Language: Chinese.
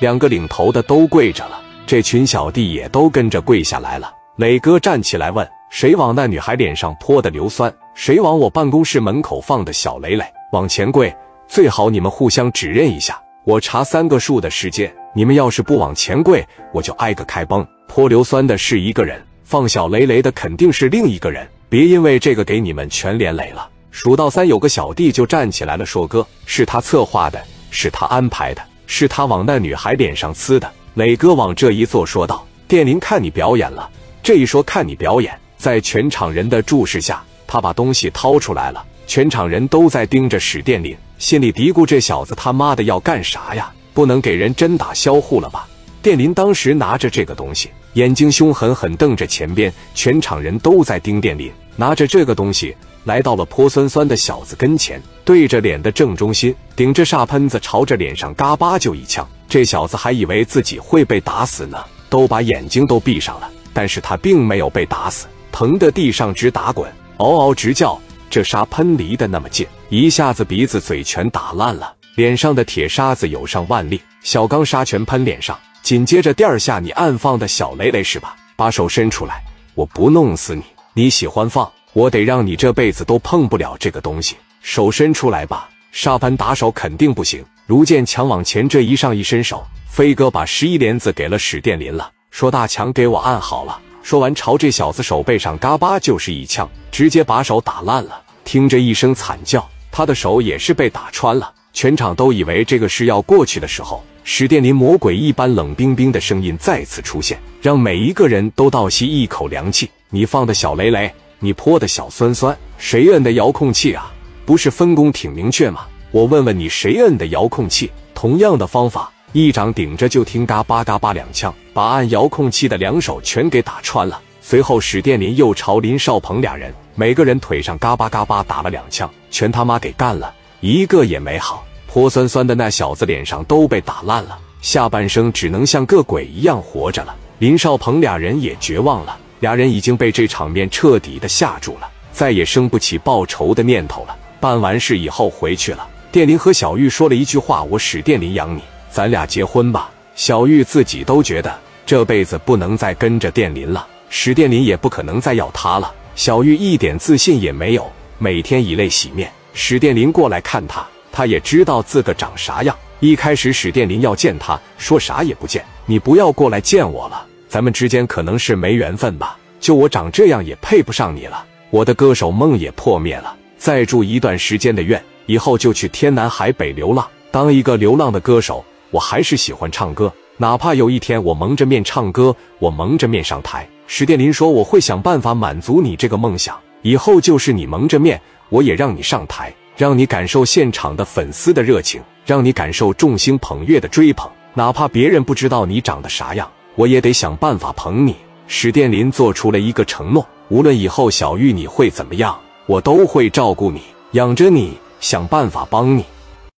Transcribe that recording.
两个领头的都跪着了，这群小弟也都跟着跪下来了。磊哥站起来问：“谁往那女孩脸上泼的硫酸？谁往我办公室门口放的小磊磊？往前跪！最好你们互相指认一下，我查三个数的时间。你们要是不往前跪，我就挨个开崩。泼硫酸的是一个人，放小雷雷的肯定是另一个人。别因为这个给你们全连累了。”数到三，有个小弟就站起来了，说：“哥，是他策划的，是他安排的，是他往那女孩脸上呲的。”磊哥往这一坐，说道：“电林看你表演了。”这一说看你表演，在全场人的注视下，他把东西掏出来了。全场人都在盯着史殿林，心里嘀咕：这小子他妈的要干啥呀？不能给人真打销户了吧？殿林当时拿着这个东西，眼睛凶狠狠瞪着前边，全场人都在盯殿林，拿着这个东西来到了泼酸酸的小子跟前，对着脸的正中心，顶着沙喷子朝着脸上嘎巴就一枪。这小子还以为自己会被打死呢，都把眼睛都闭上了。但是他并没有被打死，疼得地上直打滚，嗷嗷直叫。这沙喷离得那么近，一下子鼻子、嘴全打烂了，脸上的铁沙子有上万粒。小钢沙全喷脸上，紧接着第二下，你暗放的小雷雷是吧？把手伸出来，我不弄死你，你喜欢放，我得让你这辈子都碰不了这个东西。手伸出来吧，沙盘打手肯定不行。卢建强往前这一上一伸手，飞哥把十一连子给了史殿林了。说大强给我按好了。说完，朝这小子手背上嘎巴就是一枪，直接把手打烂了。听着一声惨叫，他的手也是被打穿了。全场都以为这个事要过去的时候，史殿林魔鬼一般冷冰冰的声音再次出现，让每一个人都倒吸一口凉气。你放的小雷雷，你泼的小酸酸，谁摁的遥控器啊？不是分工挺明确吗？我问问你，谁摁的遥控器？同样的方法。一掌顶着，就听嘎巴嘎巴两枪，把按遥控器的两手全给打穿了。随后，史殿林又朝林少鹏俩人，每个人腿上嘎巴嘎巴打了两枪，全他妈给干了，一个也没好。泼酸酸的那小子脸上都被打烂了，下半生只能像个鬼一样活着了。林少鹏俩人也绝望了，俩人已经被这场面彻底的吓住了，再也生不起报仇的念头了。办完事以后回去了，殿林和小玉说了一句话：“我史殿林养你。”咱俩结婚吧，小玉自己都觉得这辈子不能再跟着殿林了，史殿林也不可能再要她了。小玉一点自信也没有，每天以泪洗面。史殿林过来看她，她也知道自个长啥样。一开始史殿林要见她，说啥也不见，你不要过来见我了，咱们之间可能是没缘分吧？就我长这样也配不上你了，我的歌手梦也破灭了。再住一段时间的院，以后就去天南海北流浪，当一个流浪的歌手。我还是喜欢唱歌，哪怕有一天我蒙着面唱歌，我蒙着面上台。史殿林说：“我会想办法满足你这个梦想，以后就是你蒙着面，我也让你上台，让你感受现场的粉丝的热情，让你感受众星捧月的追捧。哪怕别人不知道你长得啥样，我也得想办法捧你。”史殿林做出了一个承诺：无论以后小玉你会怎么样，我都会照顾你，养着你，想办法帮你。